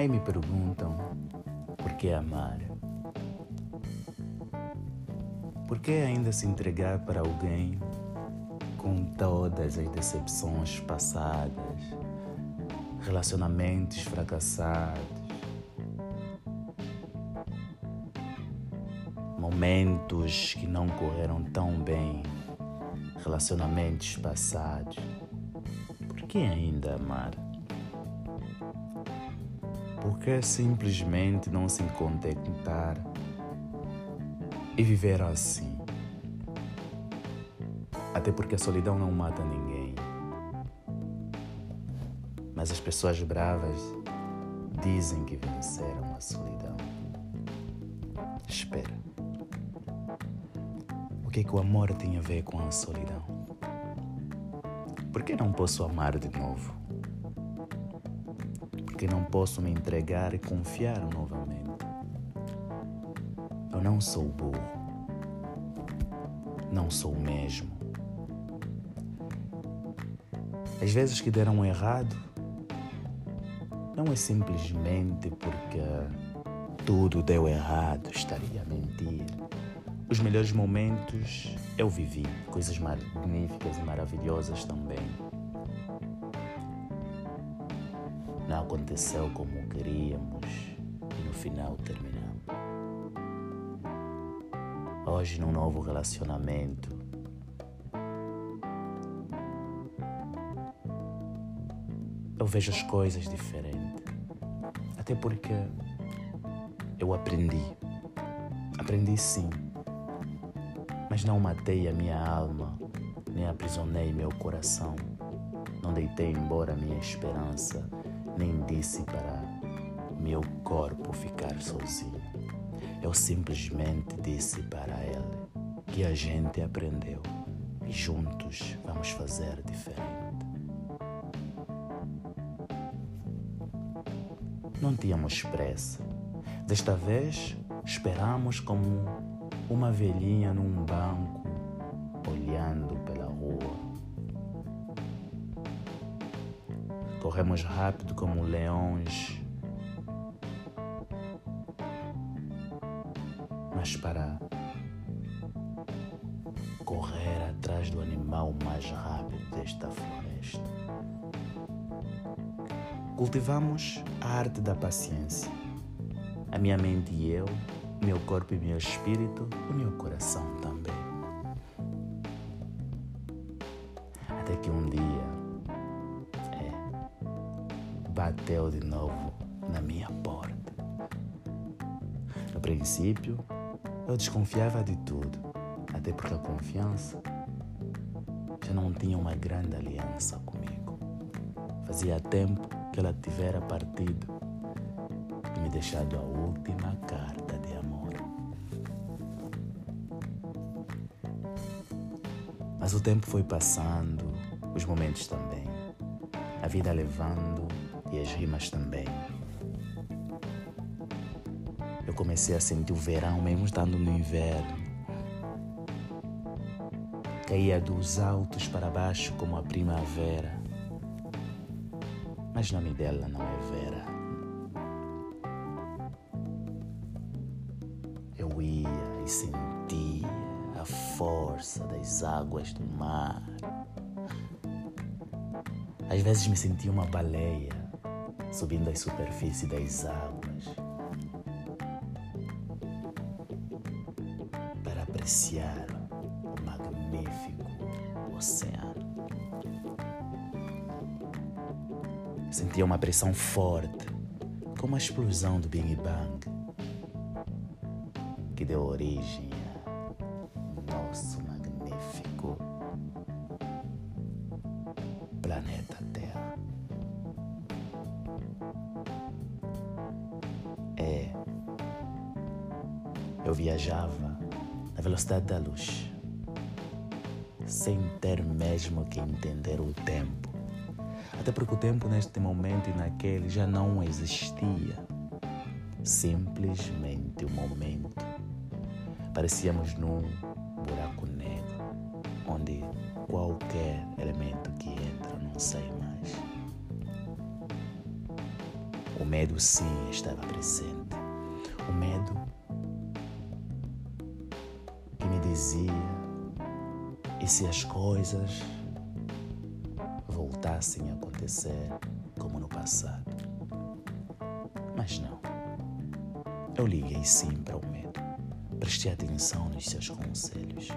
Aí me perguntam por que amar? Por que ainda se entregar para alguém com todas as decepções passadas, relacionamentos fracassados, momentos que não correram tão bem, relacionamentos passados? Por que ainda amar? Por que simplesmente não se contentar e viver assim. Até porque a solidão não mata ninguém. Mas as pessoas bravas dizem que venceram a solidão. Espera. O que, é que o amor tem a ver com a solidão? Por que não posso amar de novo? Porque não posso me entregar e confiar novamente. Eu não sou burro. Não sou mesmo. As vezes que deram errado, não é simplesmente porque tudo deu errado, estaria a mentir. Os melhores momentos eu vivi, coisas magníficas e maravilhosas também. Não aconteceu como queríamos e no final terminou. Hoje, num novo relacionamento, eu vejo as coisas diferentes. Até porque eu aprendi. Aprendi sim. Mas não matei a minha alma, nem aprisionei meu coração. Não deitei embora minha esperança, nem disse para meu corpo ficar sozinho. Eu simplesmente disse para ele que a gente aprendeu e juntos vamos fazer diferente. Não tínhamos pressa. Desta vez, esperamos como uma velhinha num banco, olhando pela rua. Corremos rápido como leões mas para correr atrás do animal mais rápido desta floresta. Cultivamos a arte da paciência. A minha mente e eu, meu corpo e meu espírito, o meu coração também. Até que um dia, bateu de novo na minha porta. No princípio, eu desconfiava de tudo, até porque a confiança já não tinha uma grande aliança comigo. Fazia tempo que ela tivera partido e me deixado a última carta de amor. Mas o tempo foi passando, os momentos também, a vida levando e as rimas também eu comecei a sentir o verão mesmo estando no inverno. Caía dos altos para baixo como a primavera. Mas o nome dela não é Vera. Eu ia e sentia a força das águas do mar. Às vezes me sentia uma baleia subindo à superfície das águas. apreciar o magnífico oceano. Sentia uma pressão forte, como a explosão do Big Bang, que deu origem ao nosso É, eu viajava a velocidade da luz, sem ter mesmo que entender o tempo. Até porque o tempo neste momento e naquele já não existia. Simplesmente o momento. Parecíamos num buraco negro, onde qualquer elemento que entra não sai mais. O medo, sim, estava presente. O medo que me dizia: e se as coisas voltassem a acontecer como no passado? Mas não. Eu liguei sim para o medo. Prestei atenção nos seus conselhos.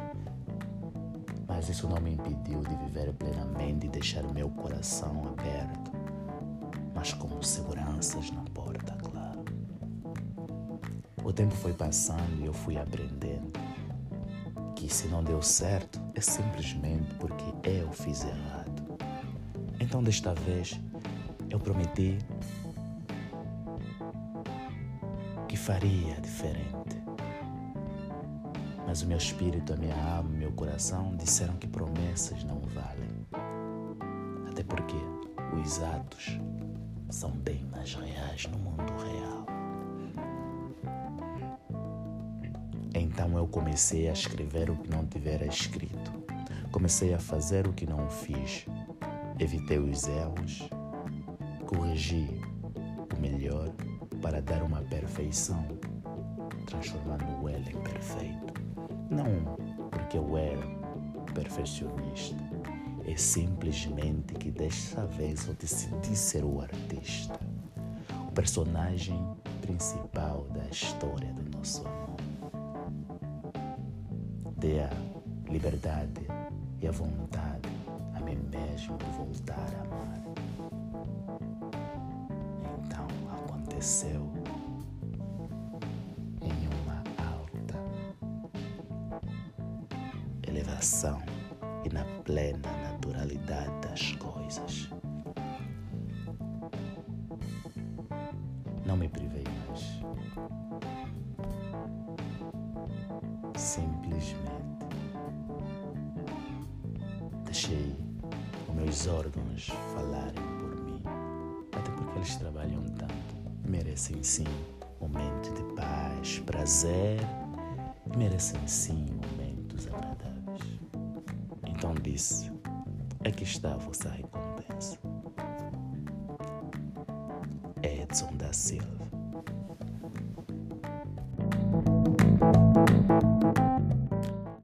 Mas isso não me impediu de viver plenamente e deixar meu coração aberto, mas com seguranças na porta, claro. O tempo foi passando e eu fui aprendendo que se não deu certo é simplesmente porque eu fiz errado. Então, desta vez, eu prometi que faria diferente. Mas o meu espírito, a minha alma, o meu coração disseram que promessas não valem. Até porque os atos são bem mais reais no mundo real. Então eu comecei a escrever o que não tivera escrito. Comecei a fazer o que não fiz. Evitei os erros, corrigi o melhor para dar uma perfeição, transformando o ela em perfeito. Não porque eu era perfeccionista, é simplesmente que desta vez eu decidi ser o artista, o personagem principal da história do nosso amor. Dê a liberdade e a vontade a mim mesmo de voltar a amar. Então aconteceu em uma alta elevação e na plena naturalidade das coisas. Não me privei mais. Simplesmente deixei os meus órgãos falarem por mim. Até porque eles trabalham tanto. Merecem sim momentos de paz, prazer merecem sim. Então disse: aqui está a vossa recompensa. Edson da Silva.